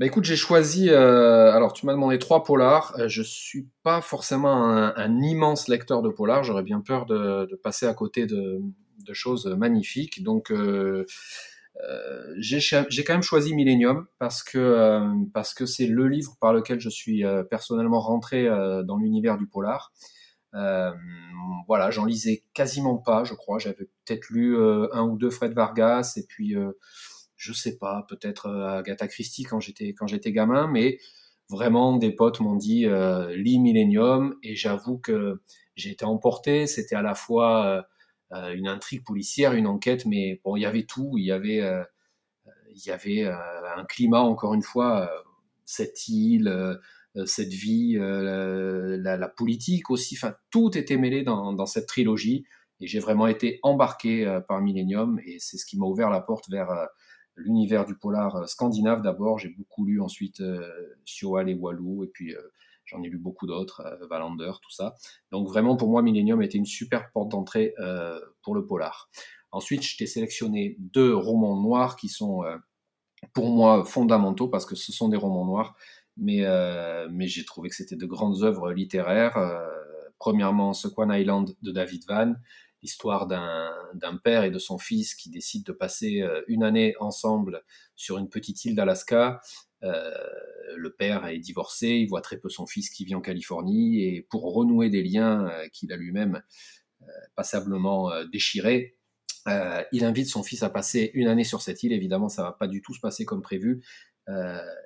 Bah écoute, j'ai choisi. Euh, alors, tu m'as demandé trois polars. Euh, je suis pas forcément un, immense lecteur de polars. J'aurais bien peur de, passer à côté de, choses magnifiques. Donc, euh, j'ai quand même choisi Millennium parce que parce que c'est le livre par lequel je suis personnellement rentré dans l'univers du polar. voilà, j'en lisais quasiment pas, je crois. J'avais peut-être lu un ou deux Fred Vargas et puis je sais pas, peut-être euh, Agatha Christie quand j'étais quand j'étais gamin, mais vraiment des potes m'ont dit euh, lis Millennium et j'avoue que j'ai été emporté. C'était à la fois euh, une intrigue policière, une enquête, mais bon, il y avait tout. Il y avait il y avait un climat encore une fois, cette île, cette vie, la, politique aussi. Enfin, tout était mêlé dans cette trilogie et j'ai vraiment été embarqué par Millennium et c'est ce qui m'a ouvert la porte vers l'univers du polar euh, scandinave d'abord. J'ai beaucoup lu ensuite euh, Sioal et Walou, et puis euh, j'en ai lu beaucoup d'autres, Valander, tout ça. Donc vraiment, pour moi, Millennium était une super porte d'entrée pour le polar. Ensuite, je t'ai sélectionné deux romans noirs qui sont pour moi fondamentaux parce que ce sont des romans noirs, mais, mais j'ai trouvé que c'était de grandes œuvres littéraires. premièrement, Sequan Island de David Van, l'histoire d'un père et de son fils qui décident de passer euh, une année ensemble sur une petite île d'Alaska. Euh, le père est divorcé, il voit très peu son fils qui vit en Californie, et pour renouer des liens euh, qu'il a lui-même passablement déchirés, il invite son fils à passer une année sur cette île. Évidemment, ça va pas du tout se passer comme prévu,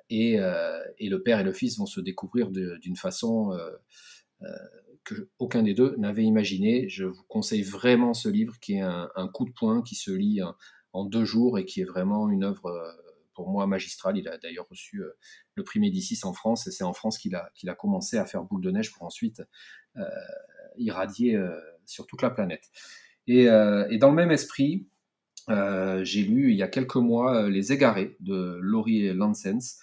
et, et, le père et le fils vont se découvrir d'une façon que aucun des deux n'avait imaginé. Je vous conseille vraiment ce livre qui est un, coup de poing qui se lit en, deux jours et qui est vraiment une œuvre euh, pour moi magistrale. Il a d'ailleurs reçu euh, le prix Médicis en France et c'est en France qu'il a, commencé à faire boule de neige pour ensuite euh, irradier sur toute la planète. Et, dans le même esprit, j'ai lu il y a quelques mois Les Égarés de Laurie Lansens,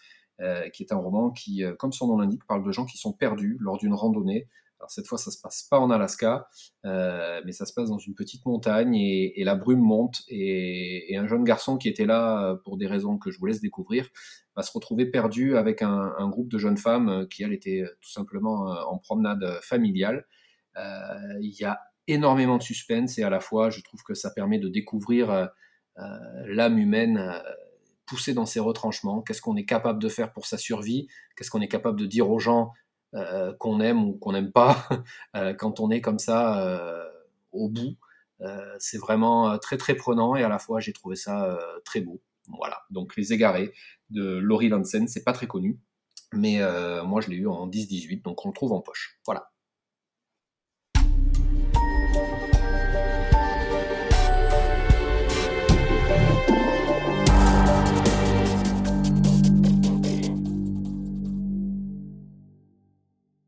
qui est un roman qui, comme son nom l'indique, parle de gens qui sont perdus lors d'une randonnée alors cette fois, ça se passe pas en Alaska, euh, mais ça se passe dans une petite montagne et, la brume monte et, un jeune garçon qui était là euh, pour des raisons que je vous laisse découvrir va se retrouver perdu avec un, groupe de jeunes femmes euh, qui elles étaient tout simplement en promenade familiale. Il y a énormément de suspense et à la fois, je trouve que ça permet de découvrir l'âme humaine dans ses retranchements? Qu'est-ce qu'on est capable de faire pour sa survie? Qu'est-ce qu'on est capable de dire aux gens euh, qu'on aime ou qu'on n'aime pas euh, quand on est comme ça euh, au bout? c'est vraiment très très prenant et à la fois j'ai trouvé ça très beau. Voilà, donc Les Égarés de Laurie Lansen, c'est pas très connu, mais moi je l'ai eu en 10-18, donc on le trouve en poche. Voilà.